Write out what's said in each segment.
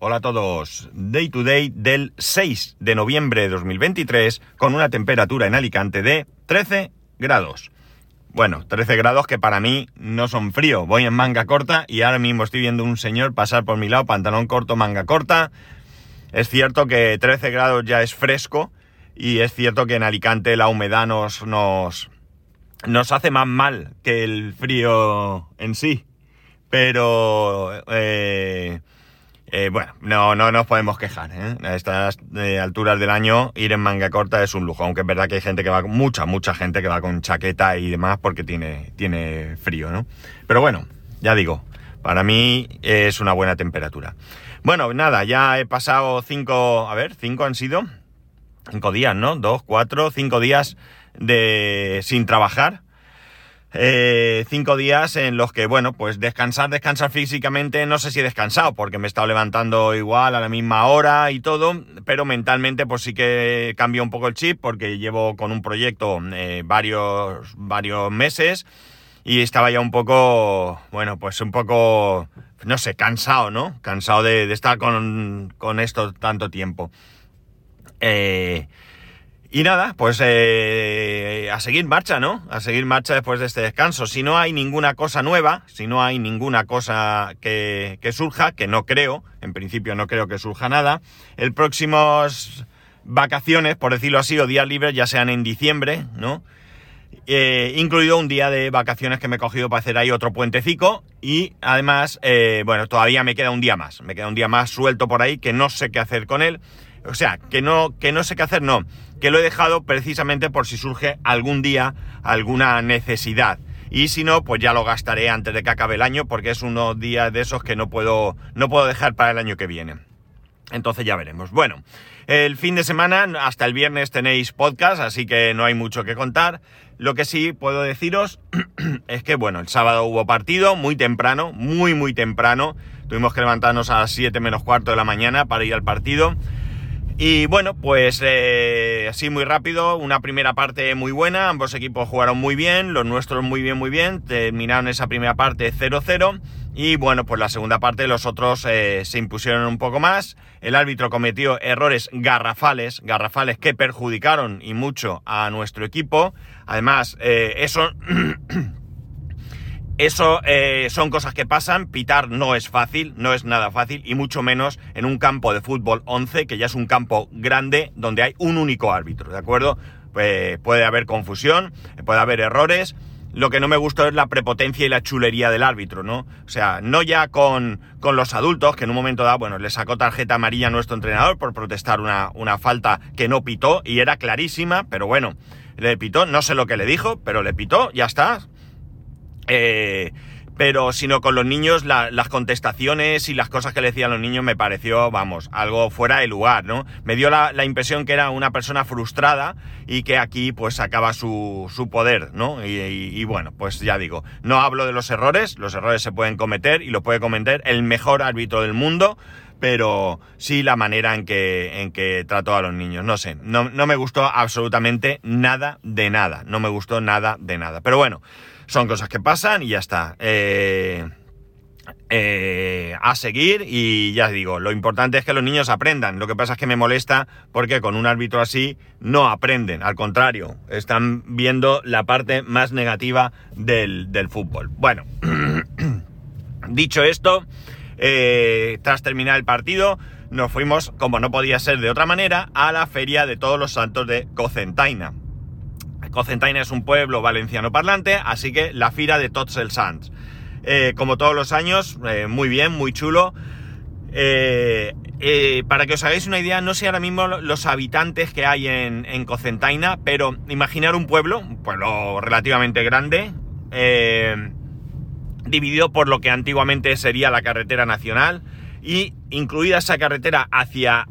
Hola a todos. Day to day del 6 de noviembre de 2023 con una temperatura en Alicante de 13 grados. Bueno, 13 grados que para mí no son frío. Voy en manga corta y ahora mismo estoy viendo un señor pasar por mi lado, pantalón corto, manga corta. Es cierto que 13 grados ya es fresco y es cierto que en Alicante la humedad nos, nos, hace más mal que el frío en sí. Pero, eh, eh, bueno, no, no nos podemos quejar. ¿eh? A estas eh, alturas del año ir en manga corta es un lujo, aunque es verdad que hay gente que va, mucha, mucha gente que va con chaqueta y demás porque tiene, tiene frío, ¿no? Pero bueno, ya digo, para mí es una buena temperatura. Bueno, nada, ya he pasado cinco, a ver, cinco han sido, cinco días, ¿no? Dos, cuatro, cinco días de sin trabajar. Eh, cinco días en los que, bueno, pues descansar, descansar físicamente, no sé si he descansado, porque me he estado levantando igual a la misma hora y todo, pero mentalmente pues sí que cambia un poco el chip, porque llevo con un proyecto eh, varios, varios meses y estaba ya un poco, bueno, pues un poco, no sé, cansado, ¿no? Cansado de, de estar con, con esto tanto tiempo. Eh, y nada, pues eh, a seguir marcha, ¿no? A seguir marcha después de este descanso. Si no hay ninguna cosa nueva, si no hay ninguna cosa que, que surja, que no creo, en principio no creo que surja nada, el próximos vacaciones, por decirlo así, o días libres, ya sean en diciembre, ¿no? Eh, incluido un día de vacaciones que me he cogido para hacer ahí otro puentecico y además, eh, bueno, todavía me queda un día más, me queda un día más suelto por ahí que no sé qué hacer con él. O sea, que no, que no sé qué hacer, no. Que lo he dejado precisamente por si surge algún día alguna necesidad. Y si no, pues ya lo gastaré antes de que acabe el año, porque es unos días de esos que no puedo, no puedo dejar para el año que viene. Entonces ya veremos. Bueno, el fin de semana, hasta el viernes tenéis podcast, así que no hay mucho que contar. Lo que sí puedo deciros es que, bueno, el sábado hubo partido muy temprano, muy, muy temprano. Tuvimos que levantarnos a las 7 menos cuarto de la mañana para ir al partido. Y bueno, pues eh, así muy rápido, una primera parte muy buena, ambos equipos jugaron muy bien, los nuestros muy bien, muy bien, terminaron esa primera parte 0-0 y bueno, pues la segunda parte los otros eh, se impusieron un poco más, el árbitro cometió errores garrafales, garrafales que perjudicaron y mucho a nuestro equipo, además eh, eso... Eso eh, son cosas que pasan, pitar no es fácil, no es nada fácil, y mucho menos en un campo de fútbol 11, que ya es un campo grande donde hay un único árbitro, ¿de acuerdo? Pues puede haber confusión, puede haber errores. Lo que no me gusta es la prepotencia y la chulería del árbitro, ¿no? O sea, no ya con, con los adultos, que en un momento dado, bueno, le sacó tarjeta amarilla a nuestro entrenador por protestar una, una falta que no pitó y era clarísima, pero bueno, le pitó, no sé lo que le dijo, pero le pitó, ya está eh, pero sino con los niños, la, las contestaciones y las cosas que le decían los niños me pareció, vamos, algo fuera de lugar, ¿no? Me dio la, la impresión que era una persona frustrada y que aquí pues sacaba su, su poder, ¿no? Y, y, y, bueno, pues ya digo, no hablo de los errores, los errores se pueden cometer y lo puede cometer el mejor árbitro del mundo, pero sí la manera en que, en que trató a los niños. No sé, no, no me gustó absolutamente nada de nada, no me gustó nada de nada. Pero bueno son cosas que pasan y ya está. Eh, eh, a seguir y ya digo, lo importante es que los niños aprendan. Lo que pasa es que me molesta porque con un árbitro así no aprenden, al contrario, están viendo la parte más negativa del, del fútbol. Bueno, dicho esto, eh, tras terminar el partido, nos fuimos, como no podía ser de otra manera, a la feria de todos los santos de Cocentaina. Cocentaina es un pueblo valenciano parlante, así que la fira de Tots els Sants. Eh, como todos los años, eh, muy bien, muy chulo. Eh, para que os hagáis una idea, no sé ahora mismo los habitantes que hay en, en Cocentaina, pero imaginar un pueblo, un pueblo relativamente grande, dividido por lo que antiguamente sería la carretera nacional, y incluida esa carretera hacia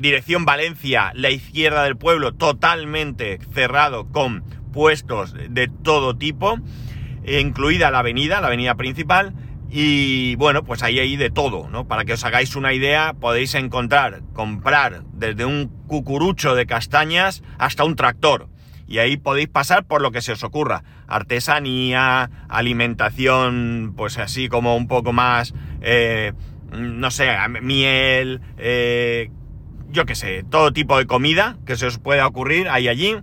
dirección Valencia, la izquierda del pueblo totalmente cerrado con puestos de todo tipo, incluida la avenida, la avenida principal, y bueno, pues ahí hay de todo, ¿no? Para que os hagáis una idea, podéis encontrar, comprar desde un cucurucho de castañas hasta un tractor. Y ahí podéis pasar por lo que se os ocurra. Artesanía, alimentación, pues así como un poco más... Eh, no sé, miel, eh, yo qué sé, todo tipo de comida que se os pueda ocurrir hay allí.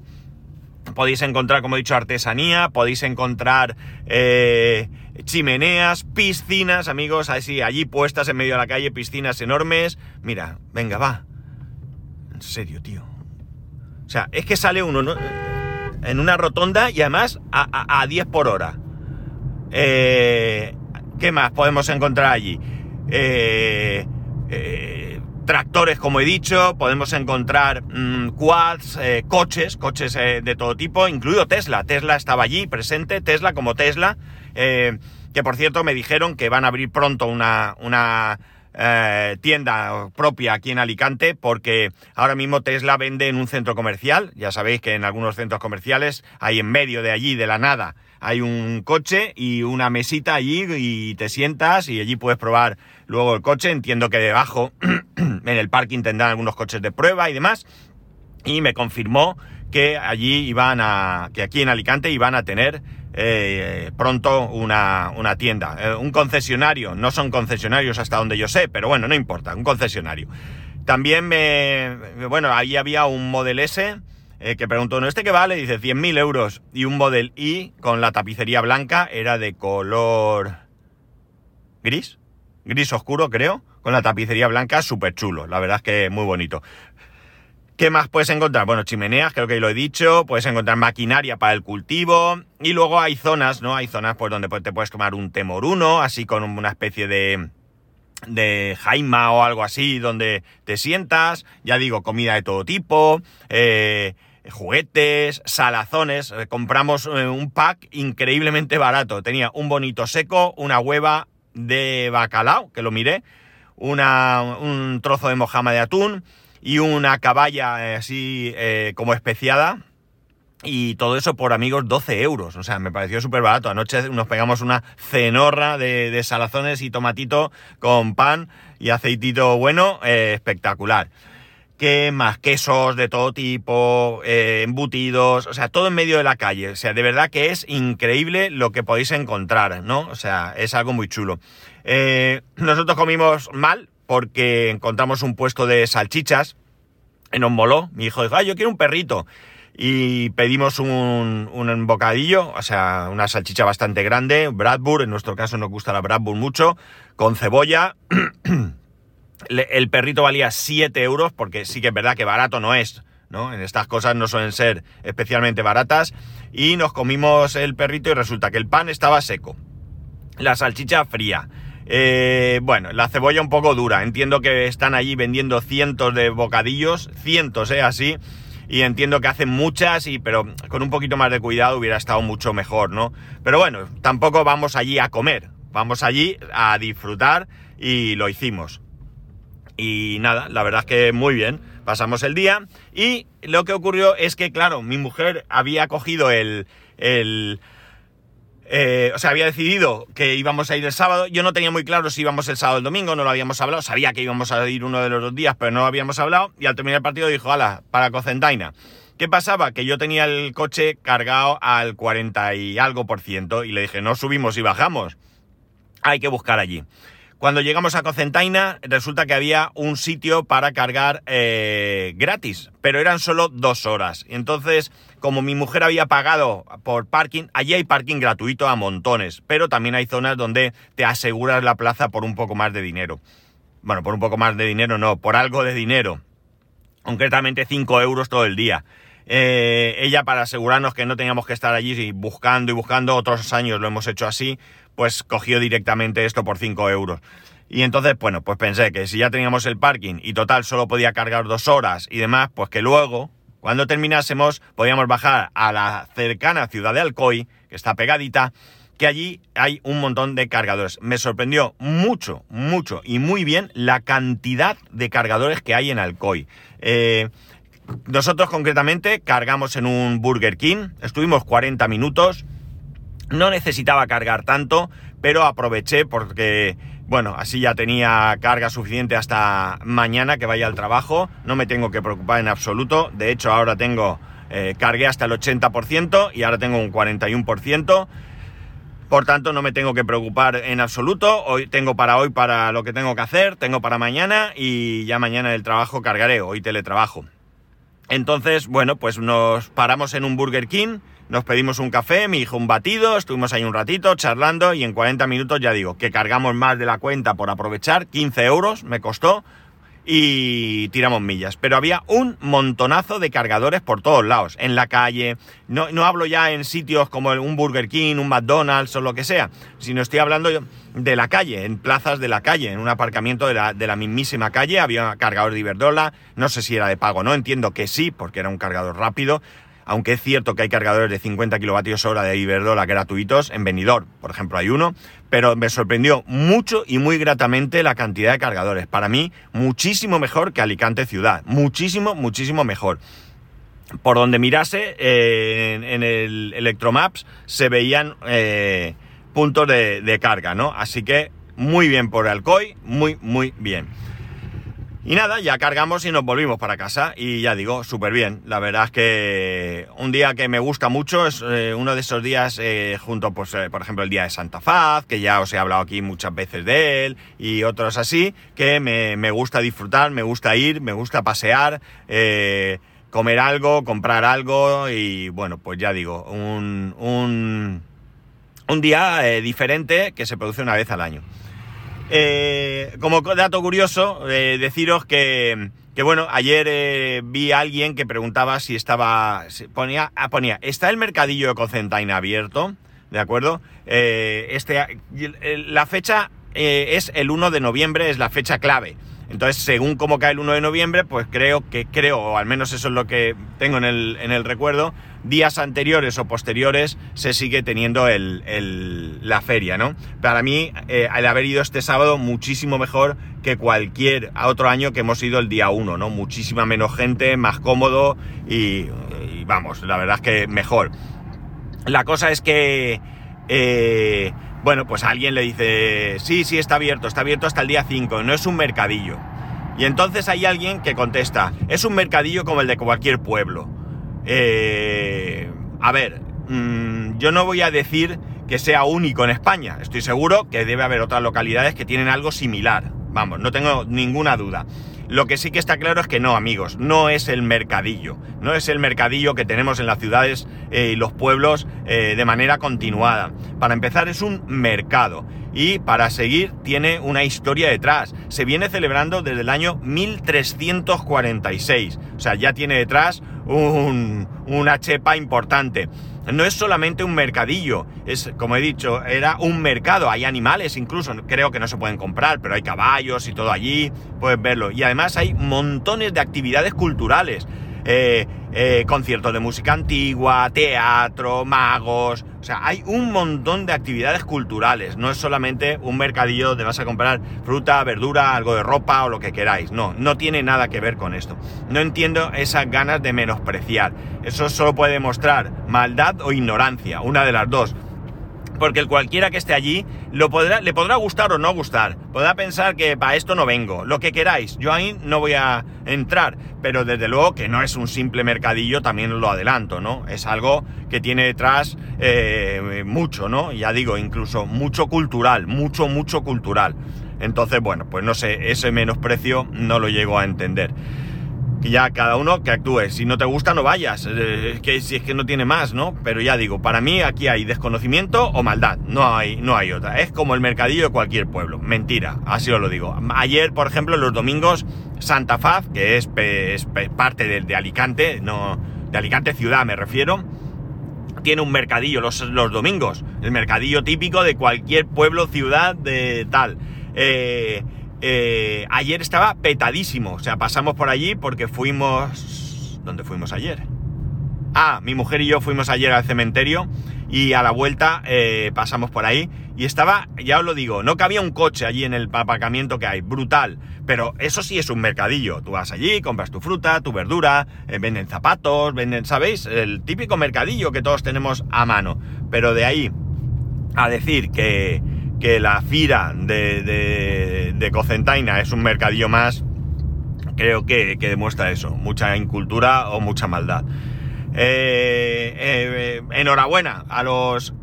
Podéis encontrar, como he dicho, artesanía, podéis encontrar eh, chimeneas, piscinas, amigos, así, allí puestas en medio de la calle, piscinas enormes. Mira, venga, va. En serio, tío. O sea, es que sale uno ¿no? en una rotonda y además a, a, 10 por hora. Eh, ¿Qué más podemos encontrar allí? Eh, eh, tractores, como he dicho, podemos encontrar mm, quads, eh, coches, coches de todo tipo, incluido Tesla. Tesla estaba allí presente, Tesla como Tesla, que por cierto me dijeron que van a abrir pronto una, una tienda propia aquí en Alicante, porque ahora mismo Tesla vende en un centro comercial. Ya sabéis que en algunos centros comerciales hay en medio de allí, de la nada, hay un coche y una mesita allí y te sientas y allí puedes probar luego el coche. Entiendo que debajo en el parking tendrán algunos coches de prueba y demás. Y me confirmó que allí iban a, que aquí en Alicante iban a tener eh, pronto una, una tienda. Eh, un concesionario, no son concesionarios hasta donde yo sé, pero bueno, no importa, un concesionario. También me, bueno, ahí había un Model S eh, que preguntó, ¿no este que vale? Dice 100.000 euros. Y un Model I con la tapicería blanca era de color gris, gris oscuro creo, con la tapicería blanca súper chulo. La verdad es que muy bonito. ¿Qué más puedes encontrar? Bueno, chimeneas, creo que lo he dicho, puedes encontrar maquinaria para el cultivo y luego hay zonas, ¿no? Hay zonas pues donde te puedes tomar un temoruno, así con una especie de de jaima o algo así donde te sientas, ya digo, comida de todo tipo, eh, juguetes, salazones. Eh, compramos eh, un pack increíblemente barato. Tenía un bonito seco, una hueva de bacalao, que lo miré, una, un trozo de mojama de atún y una caballa eh, así como especiada. Y todo eso por amigos 12 euros. O sea, me pareció súper barato. Anoche nos pegamos una cenorra de, de, salazones y tomatito con pan y aceitito bueno, espectacular. ¿Qué más? Quesos de todo tipo, eh, embutidos, o sea, todo en medio de la calle. O sea, de verdad que es increíble lo que podéis encontrar, ¿no? O sea, es algo muy chulo. Eh, nosotros comimos mal porque encontramos un puesto de salchichas en moló. Mi hijo dijo, ah, yo quiero un perrito. Y pedimos un, un bocadillo, o sea, una salchicha bastante grande, Bradburg, en nuestro caso nos gusta la Bradburg mucho, con cebolla. el perrito valía 7 euros, porque sí que es verdad que barato no es, ¿no? En estas cosas no suelen ser especialmente baratas. Y nos comimos el perrito y resulta que el pan estaba seco, la salchicha fría. Eh, bueno, la cebolla un poco dura. Entiendo que están allí vendiendo cientos de bocadillos, cientos, ¿eh? Así. Y entiendo que hacen muchas, y, pero con un poquito más de cuidado hubiera estado mucho mejor, ¿no? Pero bueno, tampoco vamos allí a comer. Vamos allí a disfrutar y lo hicimos. Y nada, la verdad es que muy bien. Pasamos el día y lo que ocurrió es que, claro, mi mujer había cogido el... eh, o sea, había decidido que íbamos a ir el sábado. Yo no tenía muy claro si íbamos el sábado o el domingo, no lo habíamos hablado. Sabía que íbamos a ir uno de los dos días, pero no lo habíamos hablado. Y al terminar el partido dijo, ala, para Cocentaina. ¿Qué pasaba? Que yo tenía el coche cargado al 40 y algo por ciento y le dije, no subimos y bajamos. Hay que buscar allí. Cuando llegamos a Cocentaina, resulta que había un sitio para cargar eh, gratis, pero eran solo dos horas. Entonces, como mi mujer había pagado por parking, allí hay parking gratuito a montones, pero también hay zonas donde te aseguras la plaza por un poco más de dinero. Bueno, por un poco más de dinero no, por algo de dinero. Concretamente 5 euros todo el día. Eh, ella para asegurarnos que no teníamos que estar allí buscando y buscando, otros años lo hemos hecho así, pues cogió directamente esto por 5 euros. Y entonces, bueno, pues pensé que si ya teníamos el parking y total solo podía cargar dos horas y demás, pues que luego, cuando terminásemos, podíamos bajar a la cercana ciudad de Alcoy, que está pegadita, que allí hay un montón de cargadores. Me sorprendió mucho, mucho y muy bien la cantidad de cargadores que hay en Alcoy. Eh, nosotros concretamente cargamos en un Burger King, estuvimos 40 minutos, no necesitaba cargar tanto, pero aproveché porque, bueno, así ya tenía carga suficiente hasta mañana que vaya al trabajo, no me tengo que preocupar en absoluto, de hecho ahora tengo, eh, cargué hasta el 80% y ahora tengo un 41%. Por tanto, no me tengo que preocupar en absoluto. Hoy tengo para hoy para lo que tengo que hacer, tengo para mañana y ya mañana el trabajo cargaré, hoy teletrabajo. Entonces, bueno, pues nos paramos en un Burger King, nos pedimos un café, mi hijo un batido, estuvimos ahí un ratito charlando y en 40 minutos ya digo que cargamos más de la cuenta por aprovechar, 15 euros me costó y tiramos millas. Pero había un montonazo de cargadores por todos lados, en la calle. No, no hablo ya en sitios como un Burger King, un McDonald's o lo que sea, sino estoy hablando de la calle, en plazas de la calle, en un aparcamiento de la, de la mismísima calle. Había un cargador de Iberdola, no sé si era de pago, no entiendo que sí, porque era un cargador rápido aunque es cierto que hay cargadores de 50 kilovatios hora de Iberdola gratuitos, en Benidorm, por ejemplo, hay uno, pero me sorprendió mucho y muy gratamente la cantidad de cargadores. Para mí, muchísimo mejor que Alicante ciudad, muchísimo, muchísimo mejor. Por donde mirase, eh, en, el Electromaps se veían eh, puntos de, de carga, ¿no? Así que muy bien por Alcoy, muy, muy bien. Y nada, ya cargamos y nos volvimos para casa. Y ya digo, súper bien. La verdad es que un día que me gusta mucho es eh, uno de esos días eh, junto, pues, eh, por ejemplo, el día de Santa Faz, que ya os he hablado aquí muchas veces de él, y otros así, que me, me gusta disfrutar, me gusta ir, me gusta pasear, comer algo, comprar algo, y bueno, pues ya digo, un, un, un día diferente que se produce una vez al año. Eh, como dato curioso, eh, deciros que, que, bueno, ayer eh, vi a alguien que preguntaba si estaba, ponía, ah, ponía, ¿está el mercadillo de Cocentaina abierto? ¿De acuerdo? este, la fecha es el 1 de noviembre, es la fecha clave. Entonces, según cómo cae el 1 de noviembre, pues creo que, creo, o al menos eso es lo que tengo en el, en el recuerdo, días anteriores o posteriores se sigue teniendo el, la feria, ¿no? Para mí, eh, el haber ido este sábado, muchísimo mejor que cualquier otro año que hemos ido el día 1, ¿no? Muchísima menos gente, más cómodo y, vamos, la verdad es que mejor. La cosa es que... Eh, bueno, pues alguien le dice, sí, sí, está abierto, está abierto hasta el día 5, no es un mercadillo. Y entonces hay alguien que contesta, es un mercadillo como el de cualquier pueblo. Eh, a ver, mm, yo no voy a decir que sea único en España, estoy seguro que debe haber otras localidades que tienen algo similar, vamos, no tengo ninguna duda. Lo que sí que está claro es que no, amigos, no es el mercadillo. No es el mercadillo que tenemos en las ciudades eh, y los pueblos eh, de manera continuada. Para empezar, es un mercado. Y para seguir, tiene una historia detrás. Se viene celebrando desde el año 1346. O sea, ya tiene detrás un, una chepa importante no es solamente un mercadillo, es, como he dicho, era un mercado, hay animales incluso, creo que no se pueden comprar, pero hay caballos y todo allí, puedes verlo. Y además hay montones de actividades culturales. Eh, eh, conciertos de música antigua, teatro, magos, o sea, hay un montón de actividades culturales, no es solamente un mercadillo donde vas a comprar fruta, verdura, algo de ropa o lo que queráis, no, no tiene nada que ver con esto. No entiendo esas ganas de menospreciar, eso solo puede demostrar maldad o ignorancia, una de las dos porque el cualquiera que esté allí lo podrá, le podrá gustar o no gustar. Podrá pensar que para esto no vengo, lo que queráis. Yo ahí no voy a entrar, pero desde luego que no es un simple mercadillo, también lo adelanto, ¿no? Es algo que tiene detrás eh, mucho, ¿no? Ya digo, incluso mucho cultural, mucho, mucho cultural. Entonces, bueno, pues no sé, ese menosprecio no lo llego a entender que ya cada uno que actúe. Si no te gusta, no vayas. Eh, que si es que no tiene más, ¿no? Pero ya digo, para mí aquí hay desconocimiento o maldad. No hay, no hay otra. Es como el mercadillo de cualquier pueblo. Mentira, así os lo digo. Ayer, por ejemplo, los domingos, Santa Faz, que es, parte de, de, Alicante, no, de Alicante ciudad me refiero, tiene un mercadillo los, los domingos. El mercadillo típico de cualquier pueblo, ciudad, de tal. Eh, eh, ayer estaba petadísimo. O sea, pasamos por allí porque fuimos... ¿Dónde fuimos ayer? Ah, mi mujer y yo fuimos ayer al cementerio y a la vuelta eh, pasamos por ahí y estaba, ya os lo digo, no cabía un coche allí en el aparcamiento que hay, brutal. Pero eso sí es un mercadillo. Tú vas allí, compras tu fruta, tu verdura, eh, venden zapatos, venden, ¿sabéis? El típico mercadillo que todos tenemos a mano. Pero de ahí a decir que, que la fira de, de, Cocentaina es un mercadillo más, creo que, demuestra eso, mucha incultura o mucha maldad. Eh, eh, enhorabuena a los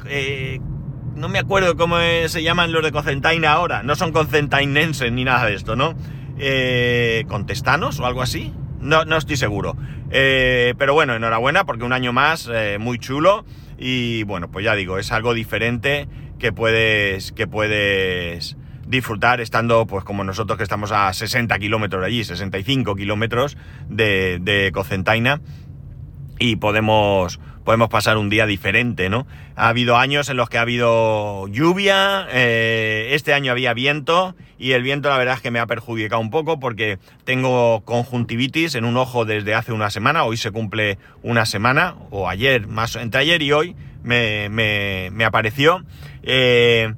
no me acuerdo cómo se llaman los de Cocentaina ahora, no son concentainenses ni nada de esto, ¿no? Eh, ¿Contestanos o algo así? No, no estoy seguro. Eh, pero bueno, enhorabuena porque un año más, eh, muy chulo. Y bueno, pues ya digo, es algo diferente que puedes, que puedes disfrutar estando, pues como nosotros que estamos a 60 kilómetros de allí, 65 kilómetros de, de Cocentaina. Y podemos, podemos pasar un día diferente, ¿no? Ha habido años en los que ha habido lluvia, eh, este año había viento y el viento la verdad es que me ha perjudicado un poco porque tengo conjuntivitis en un ojo desde hace una semana, hoy se cumple una semana, o ayer, más entre ayer y hoy me, me, me apareció. Eh,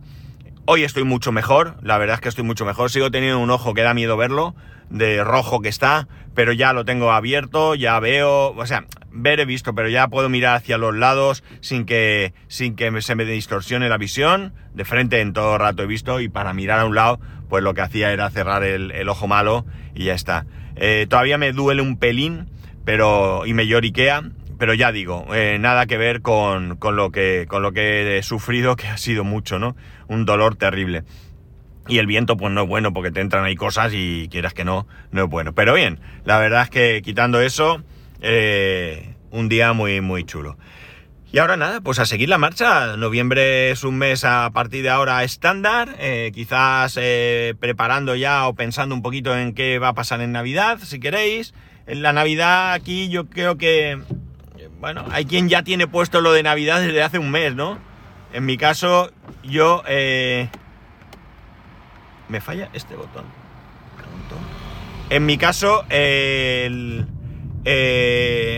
hoy estoy mucho mejor, la verdad es que estoy mucho mejor, sigo teniendo un ojo que da miedo verlo, de rojo que está, pero ya lo tengo abierto, ya veo, o sea, ver he visto, pero ya puedo mirar hacia los lados sin que, sin que se me distorsione la visión. De frente en todo rato he visto y para mirar a un lado, pues lo que hacía era cerrar el, ojo malo y ya está. Eh, todavía me duele un pelín, pero y me lloriquea, pero ya digo, eh, nada que ver con, con, lo que, con lo que he sufrido, que ha sido mucho, ¿no? Un dolor terrible. Y el viento pues no es bueno porque te entran ahí cosas y quieras que no, no es bueno. Pero bien, la verdad es que quitando eso, eh, un día muy, muy chulo. Y ahora nada, pues a seguir la marcha. Noviembre es un mes a partir de ahora estándar, eh, quizás preparando ya o pensando un poquito en qué va a pasar en Navidad, si queréis. En la Navidad aquí yo creo que, bueno, hay quien ya tiene puesto lo de Navidad desde hace un mes, ¿no? En mi caso, yo... me falla este botón. En mi caso, eh,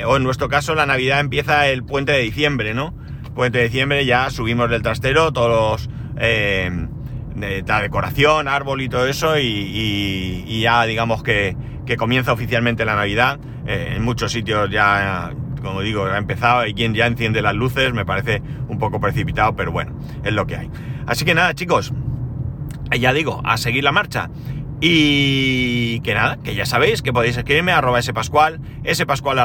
o en nuestro caso la Navidad empieza el puente de diciembre, ¿no? Puente de diciembre ya subimos del trastero todos. Eh, la decoración, árbol y todo eso y, ya digamos que, comienza oficialmente la Navidad. Eh, en muchos sitios ya, como digo, ha empezado y quien ya enciende las luces me parece un poco precipitado, pero bueno, es lo que hay. Así que nada, chicos, ya digo, a seguir la marcha. Y que nada, que ya sabéis que podéis escribirme a arroba spascual, spascual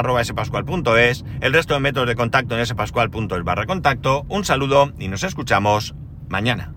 el resto de métodos de contacto en spascual.es barra contacto. Un saludo y nos escuchamos mañana.